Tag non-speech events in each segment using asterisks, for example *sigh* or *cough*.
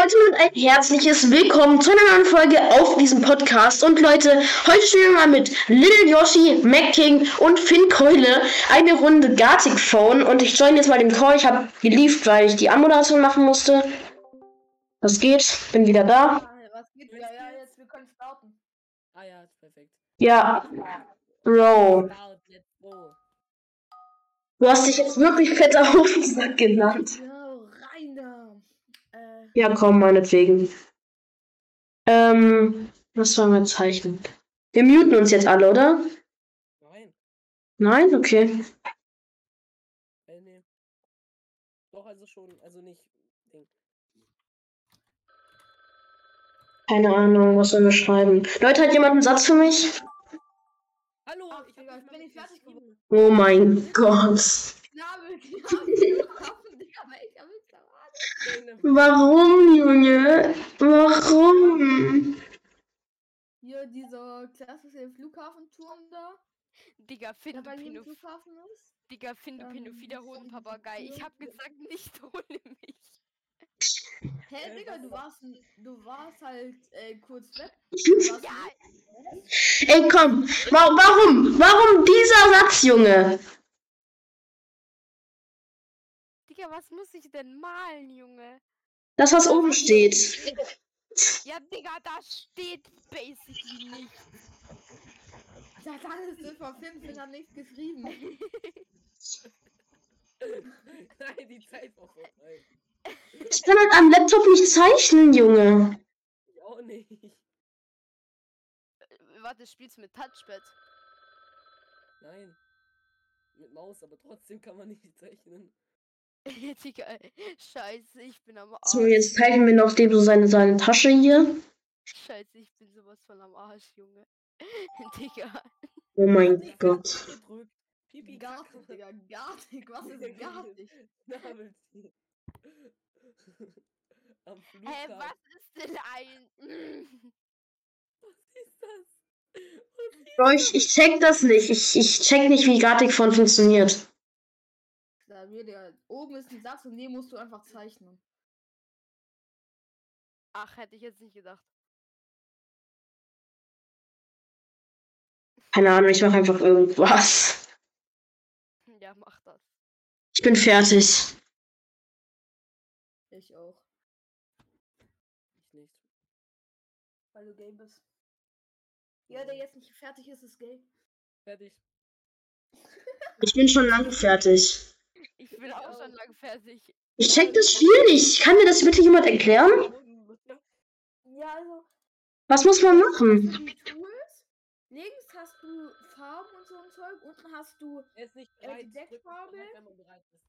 Leute und ein herzliches Willkommen zu einer neuen Folge auf diesem Podcast. Und Leute, heute spielen wir mal mit Little Yoshi, Mac King und Finn Keule eine Runde Gartic Phone. Und ich join jetzt mal den Call. Ich habe geliefert, weil ich die Anmoderation machen musste. Was geht? Bin wieder da. Ah, Was geht? Ja, ja, jetzt, wir können starten. Ah ja, ist perfekt. Ja, Bro. Du hast dich jetzt wirklich fetter Hofensack genannt. Rein da. Äh, Ja, komm, meinetwegen. Ähm, was wollen wir zeichnen? Wir muten uns jetzt alle, oder? Nein, Nein? Okay. äh, nee. Doch, also schon, also nicht. Keine Ahnung, was sollen wir schreiben? Leute, hat jemand einen Satz für mich? Hallo, ich bin mal nicht fertig geschrieben. Oh mein Gott. Knabel, Knabel, Knabel, Digga, welcher Witz da war? Deine- Warum, Junge? Warum? Hier, dieser klassische Flughafenturm da, Digga, jedem Pino, Flughafen ist. Digga, Finn, du Ähm, Pinophiler Hodenpapagei. Ich hab gesagt, nicht *laughs* ohne mich. Hä, Äh, Digga, was du warst, du warst halt äh, kurz weg. *laughs* Ja, Ey, komm. Wa warum? Warum dieser Satz, Junge? Was muss ich denn malen, Junge? Das, was oben steht. Ja, Digga, da steht basically nichts. Ja, dann ist das vor fünf Jahren nicht geschrieben. Nein, die Zeit war vorbei. Ich kann halt am Laptop nicht zeichnen, Junge. Ich auch nicht. Äh, Warte, spielst du mit Touchpad? Nein. Mit Maus, aber trotzdem kann man nicht zeichnen. *laughs* Digga, scheiße, ich bin am Arsch. So, jetzt zeichnen wir noch dem so seine, seine Tasche hier. Scheiße, ich bin sowas von am Arsch, Junge. *laughs* Digga. Oh mein Gott. Pipi, Gartig. Digga, gartig. Was ist gartig? *laughs* Am Flughafen. Hä, was ist denn ein. Was ist das? Bro, ich, ich check das nicht. Ich, ich check nicht, wie Gartic Phone funktioniert. Wir, Digga, oben ist ein Satz und den musst du einfach zeichnen. Ach, hätte ich jetzt nicht gedacht. Keine Ahnung, ich mache einfach irgendwas. Ja, mach das. Ich bin fertig. Ich auch. Ich nicht. Weil du gay bist. Ja, der jetzt nicht fertig ist, ist gay. Fertig. Ich bin schon lange fertig. Ich bin auch schon lang fertig. Ich check das Spiel nicht. Kann mir das bitte jemand erklären? Ja, also. Was muss man machen? Die Tools. Links hast du Farben und so ein Zeug. Unten hast du Äh, die Deckfarbe?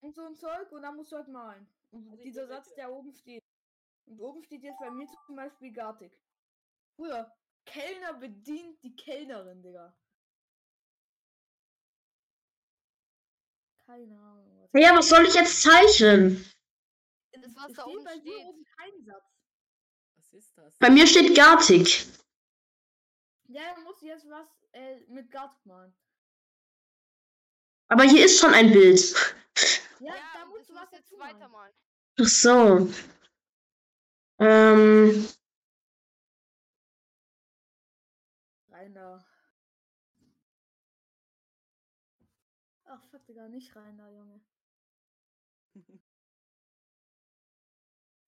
und so ein Zeug und dann musst du halt malen. Und Also ich dieser bin Satz, der oben steht. Und oben steht jetzt bei mir zum Beispiel Gartig. Früher. Kellner bedient die Kellnerin, Digga. Keine Ahnung. Ja, was soll ich jetzt zeichnen? Das, was Es da oben steht. oben kein Satz. Was ist das? Bei mir steht Gartic. Ja, dann musst du jetzt was äh, mit Gartig malen. Aber hier ist schon ein Bild. Ja, Ja, da musst du was jetzt weitermalen. Ach so. Ähm, Rainer. Ach, fuck, Digga, nicht Rainer, Junge.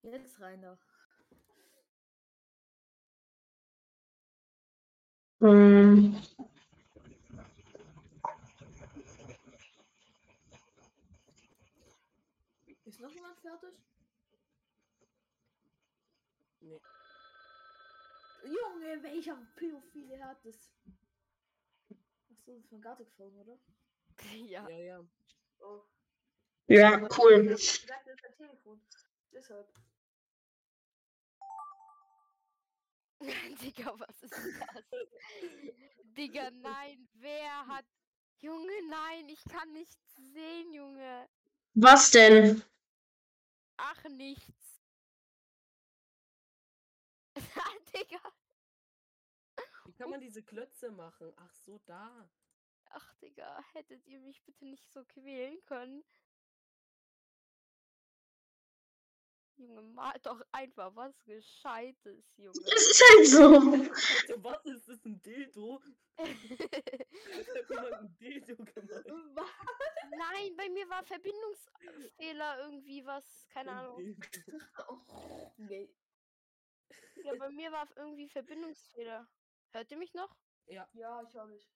Jetzt Rainer. ähm, Ist noch jemand fertig? Nee. Junge, welcher Pädophile hat das? Achso, das ist von Gartic Phone, oder? *laughs* Ja. Ja, ja. Oh. ja, cool. Ich dachte, das ist ein Telefon. Deshalb. Digga, was ist das? Digga, nein, wer hat. Junge, nein, ich kann nichts sehen, Junge. Was denn? Ach, nichts. *laughs* Ah, Digga. Wie kann man diese Klötze machen? Ach so, da. Ach, Digga, hättet ihr mich bitte nicht so quälen können? Junge, mal doch einfach was Gescheites, Junge. Es ist halt so. Was ist das? Ein Dildo? *laughs* Ein Dildo gemacht? Nein, bei mir war Verbindungsfehler irgendwie was, keine Ein Ahnung. Nee. Ja, bei mir war irgendwie Verbindungsfehler. Hört ihr mich noch? Ja, Ja, ich habe ich.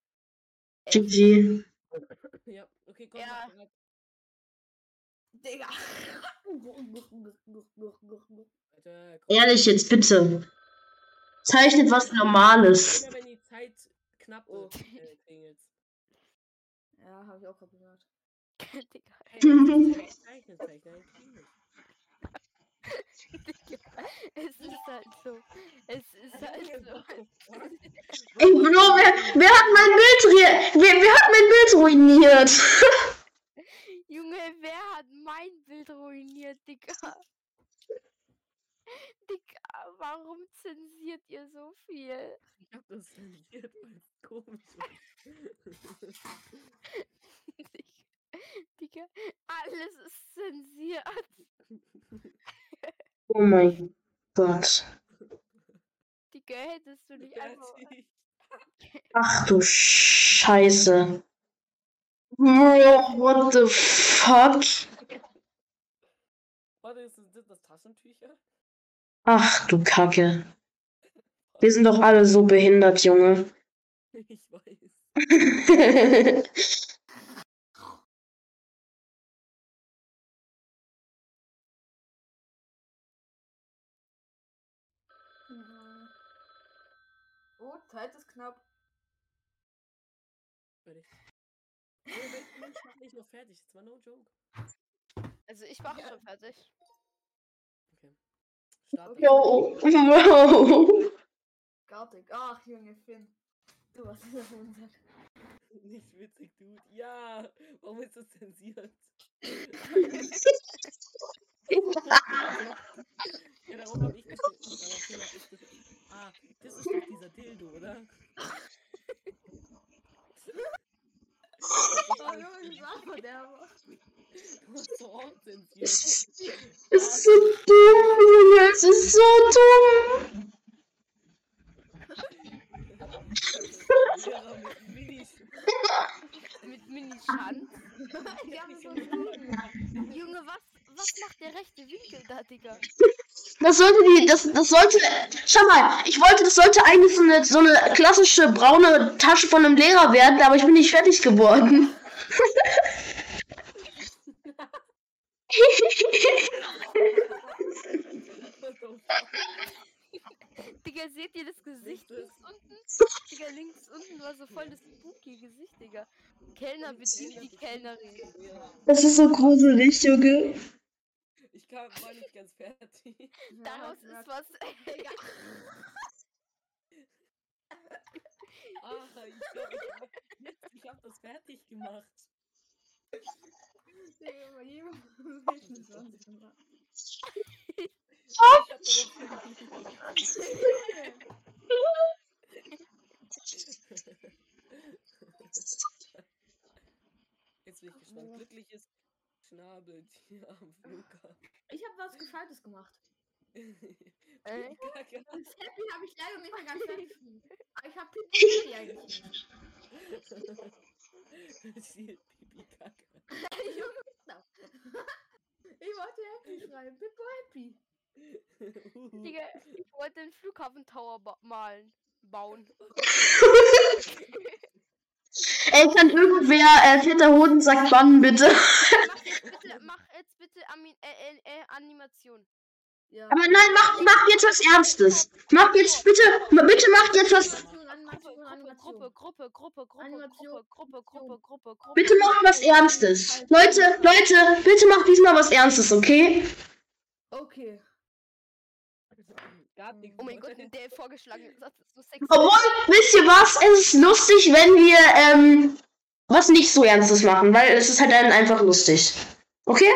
GG. ja, okay, komm, Ja. Digga. *laughs* Alter, komm. Ehrlich jetzt, bitte. Zeichnet was Normales. Immer wenn die Zeit knapp Oh. wird, äh, klingelt. Ja, habe ich auch. *laughs* Digga, wenn die Zeit zeichnet, zeichnet, es ist halt so. Es ist halt so. Ey, Bro, wer, wer hat mein Bild ru- wer, wer hat mein Bild ruiniert? *laughs* Junge, wer hat mein Bild ruiniert, Digga? *laughs* Digga, warum zensiert ihr so viel? Ich hab das zensiert, weil es komisch ist. *laughs* Digga, alles ist zensiert. Oh mein Gott. Digga, hättest du nicht einfach. Ach du Scheiße. What the fuck? Warte, sind das Taschentücher? Ach du Kacke. *laughs* Wir sind doch alle so behindert, Junge. Ich weiß. *laughs* Mhm. Oh, Zeit ist knapp. Fertig. Ich mach nicht noch fertig. Das war no joke. Also ich war Ja. schon fertig. Okay. Start. Yo, wow. Gartig. *laughs* Ach, Junge, Finn. Du hast es erfunden. Nicht witzig, Dude. Ja, warum ist das zensiert? ja, darum hab ich ich das. Ah, das ist doch dieser Dildo, oder? Es ist so dumm, Junge. Es ist so dumm. Mit Minis. Mit Junge, was, was macht der rechte Winkel da, Digga? Das sollte die, das, das sollte, schau mal, ich wollte, das sollte eigentlich so eine, so eine klassische braune Tasche von einem Lehrer werden, aber ich bin nicht fertig geworden. *laughs* Digga, seht ihr das Gesicht links unten? Digga, links unten war so voll das spooky Gesicht, Digga. Kellner bedient die Kellnerin. Das ist so gruselig, Junge. Ich kam, war nicht ganz fertig. *laughs* Daraus ist was. *laughs* Ah, ich glaube, ich hab, jetzt, ich hab das fertig gemacht. Digga, bei jedem 26 Mal. Ich hab darauf *laughs* Jetzt bin ich gespannt. Glückliches Schnabeltier am Flughafen. Ich habe was *laughs* Gescheites gemacht. *laughs* Äh? Kacke. Das Happy habe ich leider nicht mehr ganz *laughs* fertig. Aber ich habe Happy eigentlich nicht. Sie- Pipi Kacke. Ich wollte Happy schreiben. Pippo Happy. Digga, ich wollte den Flughafen-Tower ba malen. Bauen. Ey, kann irgendwer äh, Peter Hodensack bannen, bitte, mach jetzt bitte Ami äh, äh, äh, Animation. Ja. Aber nein, mach, mach jetzt was Ernstes. Mach jetzt bitte, bitte macht jetzt was, Gruppe. Gruppe, Gruppe, Gruppe, Gruppe. Gruppe, Gruppe, Gruppe, Gruppe. bitte macht was Ernstes. Leute, Leute, bitte macht diesmal was Ernstes, okay? Okay. Oh mein Gott, der vorgeschlagene Satz ist so sexy. Obwohl, wisst ihr was? Es ist lustig, wenn wir ähm, was nicht so Ernstes machen, weil es ist halt dann einfach lustig. Okay?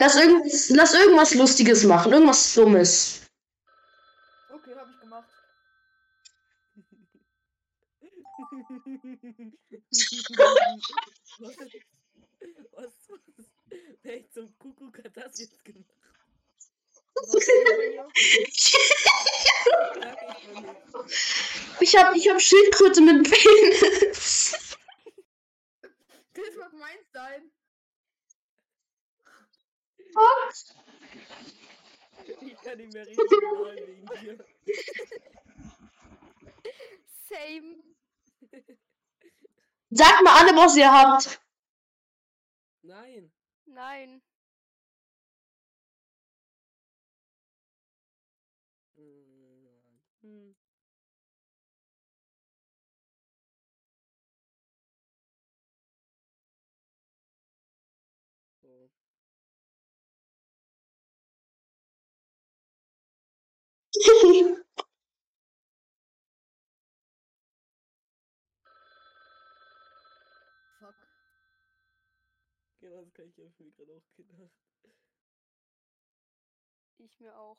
Lass, irgendwas, lass irgendwas Lustiges machen, irgendwas Dummes. Okay, hab ich gemacht. *laughs* was, was, wer ich zum Kuckuck hat das jetzt gemacht? *laughs* ich hab, ich hab Schildkröte mit Penis. Was ihr habt. Nein. Nein. Hm. So. *laughs* Das kann ich ja mir gerade auch gedacht. Ich mir auch.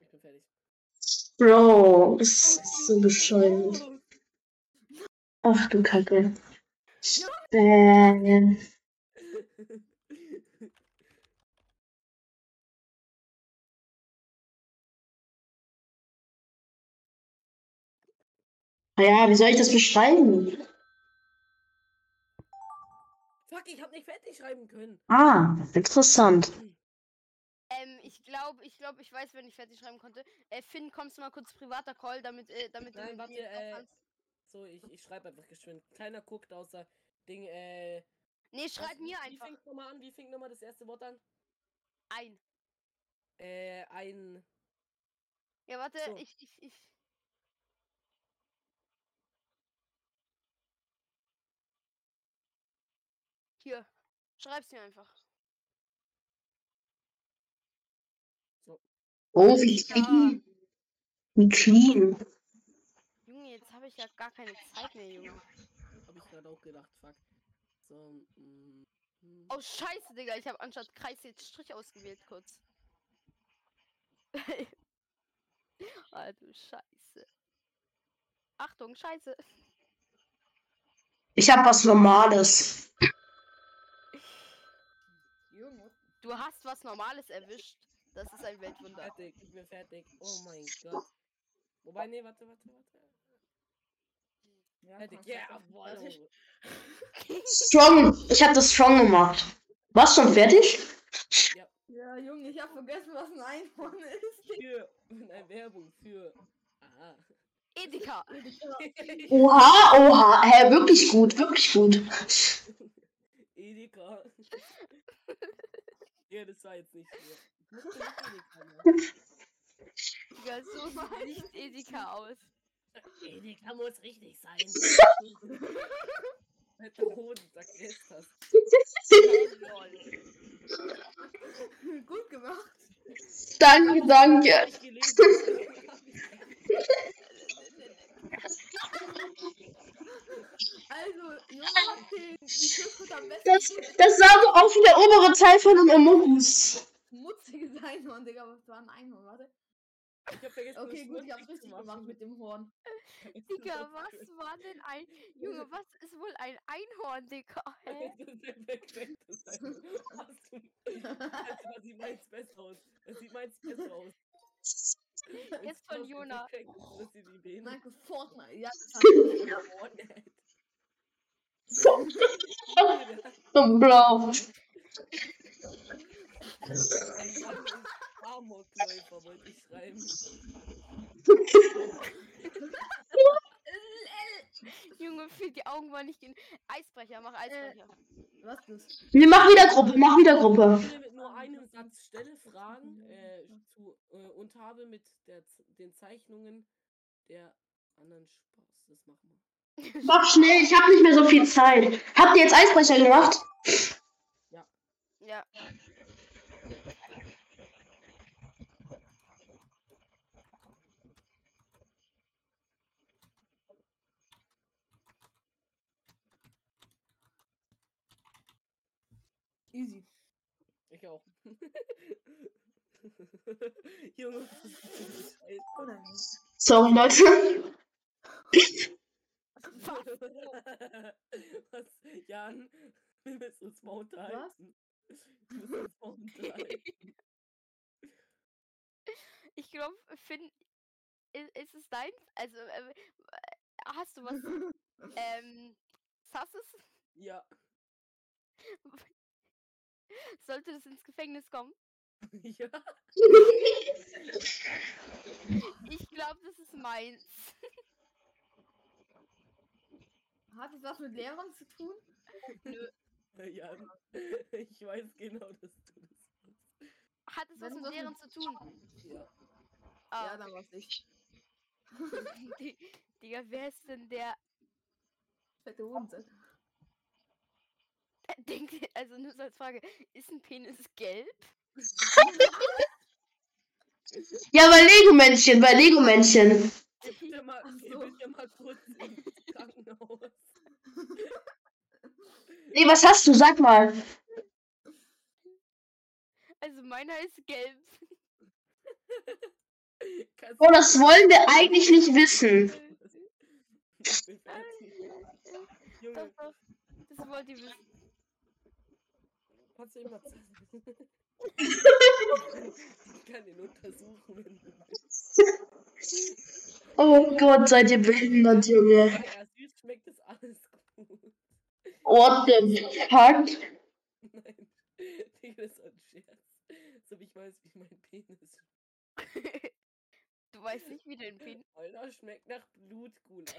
Ich bin fertig. Bro, das ist so bescheuert. Ach du Kacke. Äh, *laughs* ja, wie soll ich das beschreiben? Fuck, ich hab nicht fertig schreiben können. Ah, interessant. Ähm, ich glaube, ich glaube, ich weiß, wenn ich fertig schreiben konnte. Äh, Finn, kommst du mal kurz privater Call, damit, äh, damit Nein, du mir äh, kannst? So, ich, ich schreibe einfach geschwind. Keiner guckt außer Ding, äh. Nee, schreib was- mir Wie einfach fängt nochmal an? Wie fängt nochmal das erste Wort an? ein. Äh, ein. Ja, warte, So. ich, ich, ich. Hier, schreib's mir einfach. Oh, wie clean. Wie clean. Junge, jetzt habe ich ja gar keine Zeit mehr, Junge. Hab ich gerade auch gedacht, fuck. So, mm, mm. Oh, scheiße, Digga, ich habe anstatt Kreis jetzt Strich ausgewählt, kurz. *laughs* ah, du Scheiße. Achtung, Scheiße. Ich hab was Normales. Junge. Du hast was Normales erwischt. Das ist ein Weltwunder. Fertig, ich bin fertig. Oh mein Gott. Wobei, nee, warte, warte, warte. Ja, Fertig, ja, boah. Strong. Ich hab das strong gemacht. Warst schon fertig? Ja, Junge, ich hab vergessen, was ein Einhorn ist. Für, eine Werbung für. Aha. Edeka. Oha, oha. Hä, wirklich gut, wirklich gut. Edeka. *laughs* ja, das war jetzt nicht machen. Digga, *laughs* so sieht nicht Edeka aus. Edeka muss richtig sein. *laughs* Alter Hoden, sag jetzt das. *laughs* Gut gemacht. Danke, danke. Hab ich gelesen. Hab ich- Also, besten Das, das sah so aus wie der obere Teil von einem Amogus. schmutziges Einhorn, Digga. Was war ein Einhorn? Warte. Ich hab vergessen, Okay, das gut, ich hab's richtig gemacht machen. mit dem Horn. *laughs* Digga, was war denn ein. Junge, was ist wohl ein Einhorn, Digga? Hä? Das sieht meins besser aus. Das sieht meins besser aus. *laughs* Jetzt von Jona. Danke, Fortnite. Ja, *laughs* Fortnite. So blau. Amokläufer wollte ich schreiben. *laughs* *laughs* Junge, für die Augen war nicht gen Eisbrecher, mach Eisbrecher. was ist das? Wir machen wieder Gruppe, mach wieder Gruppe. Ich stelle mit nur einem Satz stelle Fragen äh, zu, äh, und habe mit der, den Zeichnungen der anderen Spaß. Das machen wir. *laughs* Mach schnell, ich habe nicht mehr so viel Zeit. Habt ihr jetzt Eisbrecher gemacht? ja. Easy. Ich auch. Junge, was ist das für ein Scheiß? Oh nein. *laughs* Sorry, Leute. *laughs* Was? Jan, wir müssen uns mal unterhalten. Wir müssen uns mal unterhalten. Ich glaube, Finn. ist es deins? Also, äh, äh, hast du was, *laughs* ähm, Sasses? Ja. Sollte das ins Gefängnis kommen? *laughs* ja. Ich glaube, das ist meins. *laughs* Hat es was mit Lehrern zu tun? *laughs* Ja. Ich weiß genau, dass du das machst. Hat es was mit das Lehrern zu tun? Ja. Ah, Ja, dann war's ich. Di- Digga, wer ist denn der? Fette Hodensack. *laughs* Denkt, also nur so als Frage, ist ein Penis gelb? Ja, bei Lego-Männchen, bei Lego-Männchen. Mal, geh so. bitte mal kurz ins Krankenhaus. Nee, was hast du? Sag mal. Also meiner ist gelb. Oh, das wollen wir eigentlich nicht wissen. Ich doch. Das wollt ihr wissen. Kannst du immer zeigen? *laughs* Ich kann ihn untersuchen, wenn du willst. Oh Gott, seid ihr behindert, Junge. Er süß schmeckt, ist alles gut. What the fuck? Nein, Digga, das ist ein Scherz. So wie ich weiß, wie mein Penis Du weißt nicht, wie dein Penis. Alter, schmeckt nach Blutgulasch.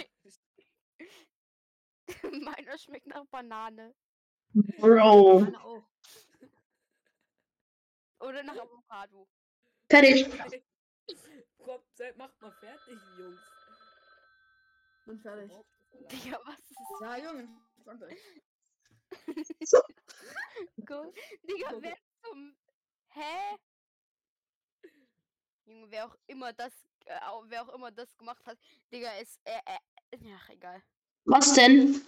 *laughs* meiner schmeckt nach Banane. Bro. Meine auch. Oder nach Avocado. Fertig. *laughs* Komm, seid, macht mal fertig, Jungs. Bin fertig. Digga, was ist Ja, Junge. Spannt euch. *laughs* Go Digga, wer zum. Hä? Junge, wer auch immer das. Äh, wer auch immer das gemacht hat. Digga, ist. Äh, äh, ach, egal. Was denn?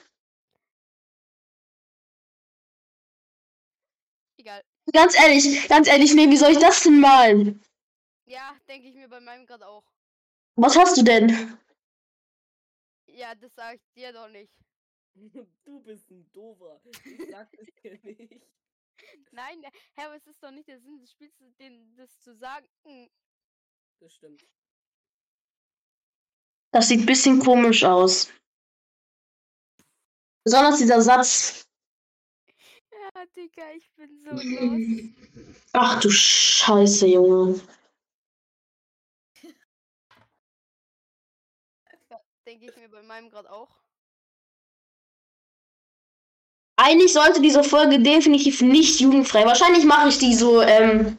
Egal. Ganz ehrlich, ganz ehrlich, nee, wie soll ich das denn malen? Ja, denke ich mir bei meinem gerade auch. Was hast du denn? Ja, das sage ich dir doch nicht. *laughs* Du bist ein Dover. Ich sag es dir nicht. *laughs* Nein, Herr, aber es ist doch nicht der Sinn des Spiels, den, das zu sagen. Hm, Das stimmt. Das sieht ein bisschen komisch aus. Besonders dieser Satz. Ja, Digga, ich bin so los. Ach du Scheiße, Junge. *laughs* Denke ich mir bei meinem gerade auch. Eigentlich sollte diese Folge definitiv nicht jugendfrei. Wahrscheinlich mache ich die so, ähm,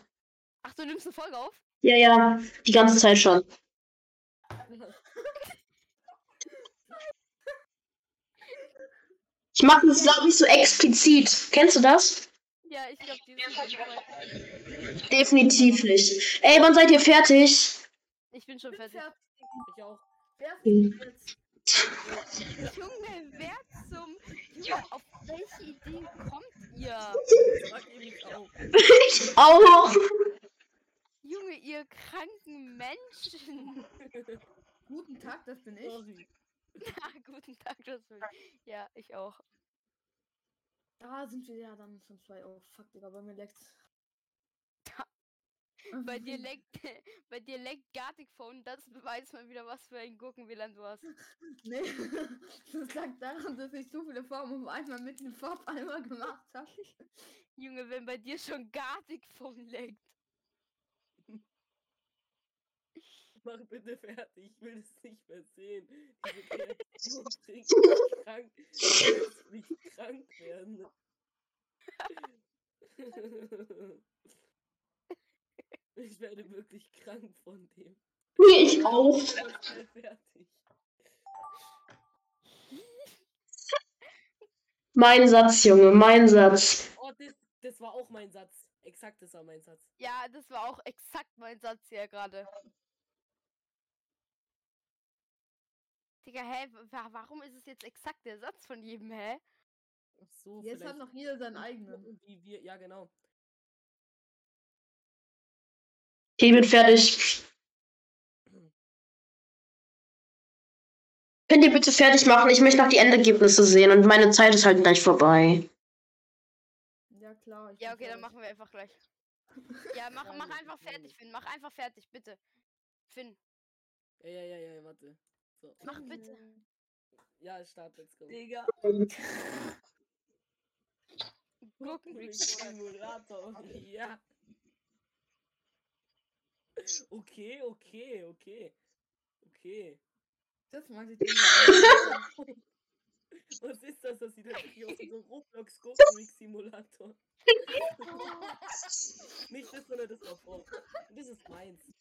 Ach, du nimmst eine Folge auf? ja, ja, die ganze Zeit schon. Ich mache das, glaube ich, so explizit. Kennst du das? Ja, ich glaube, die ist auf jeden Fall. Definitiv nicht. Ey, wann seid ihr fertig? Ich bin schon fertig. Ich auch. Wer ist jetzt? Junge, wer zum. Junge, auf welche Ideen kommt ihr? *laughs* Nicht auch. Ich auch. Junge, ihr kranken Menschen. *laughs* Guten Tag, das bin ich. Sorry. *laughs* Ah, guten Tag, ich. Ja, ich auch. Da sind wir ja dann schon zwei. Oh, fuck, Digga, bei mir leckt's. *laughs* Bei dir *laughs* leckt, bei dir leckt Gartic Phone, das beweist mal wieder, was für ein Gurken-WLAN du hast. Nee, das lag daran, dass ich so viele Farben auf einmal mit dem Farbeimer gemacht habe. Junge, wenn bei dir schon Gartic Phone leckt. Mach bitte fertig. Ich will es nicht mehr sehen. Diese Reaktion bringt mich krank. Ich will nicht krank werden. Ich werde wirklich krank von dem. Nee, ich auch. Fertig. Mein Satz, Junge, mein Satz. Oh, das, das war auch mein Satz. Exakt, das war mein Satz. Ja, das war auch exakt mein Satz hier gerade. Digga, hä? wa- Warum ist es jetzt exakt der Satz von jedem, hä? Ach so, Jetzt hat noch jeder seinen eigenen. Wie wir, ja, genau. Okay, ich bin fertig. Könnt ihr bitte fertig machen? Ich möchte noch die Endergebnisse sehen und meine Zeit ist halt gleich vorbei. Ja, klar. Ja, okay, dann machen wir einfach gleich. *laughs* Ja, mach, mach einfach fertig, Finn. Mach einfach fertig, bitte. Finn. Ja, ja, ja, ja, warte. So. Mach bitte. Ja, Start, let's go. Digga. *laughs* Gurkensimulator. *laughs* *laughs* Ja. Okay, okay, okay. Okay. Das meinte ich. Was ist das? Das sieht aus wie aus so Roblox Gurkensimulator. Nicht das, sondern das davor. Das ist meins.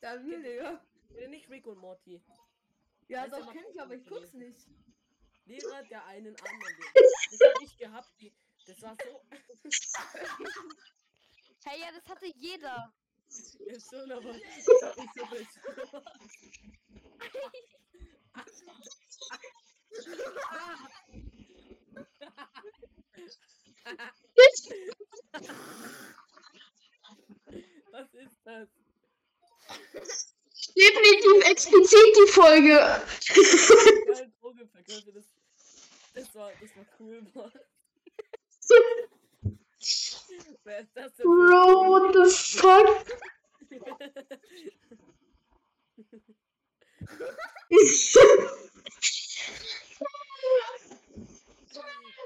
Da will, Digga. Nicht Rick und Morty. Ja, Weißt du, doch, mach kenn ich, aber ich guck's nicht. Lehrer der einen *laughs* anderen. Das hab ich gehabt. Die, das war so. *laughs* Hey, ja, das hatte jeder. Ja, schon, aber *laughs* ich hab nicht so Was ist das? Definitiv explizit die Folge. Geil, *laughs* Drogenverkäufe, das, das war, das war cool, Mann. Wer ist das denn? Bro, what the fuck?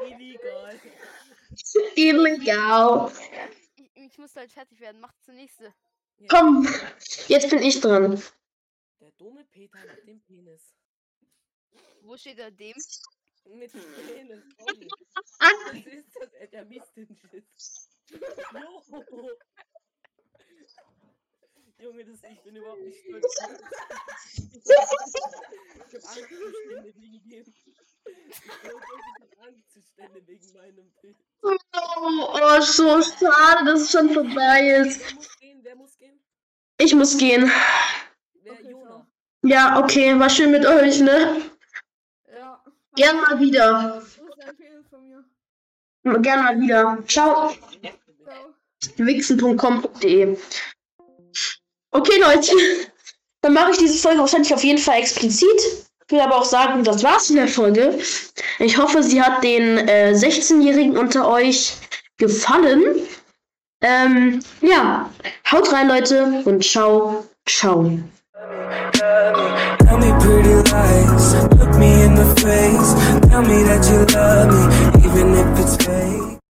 Illegal. Illegal. Ich, ich muss halt fertig werden. Mach zur nächste. Ja, Komm, jetzt bin ich dran. Der dumme Peter mit dem Penis. Wo steht er dem? Mit dem *laughs* Penis. *laughs* Was ist das? Ey, Der misst den Schiss. Jo. Junge, das, ich bin überhaupt nicht stolz. Ich hab Angstzustände wegen dem. Ich hab Angstzustände wegen meinem Bild. Oh, oh, so schade, dass es schon vorbei ist. Wer muss gehen? Wer muss gehen? Ich muss gehen. Wer? Okay, Jona. Ja, okay, war schön mit euch, ne? Ja. Gern mal wieder. Gern mal wieder. Ciao. Ciao. wichsen.com.de. Okay, Leute. Dann mache ich diese Folge wahrscheinlich auf jeden Fall explizit. Ich will aber auch sagen, das war's in der Folge. Ich hoffe, sie hat den äh, 16-Jährigen unter euch gefallen. Ähm, ja, haut rein, Leute, und ciao, ciao. Tell me pretty lies, look me in the face. Tell me that you love me, even if it's fake.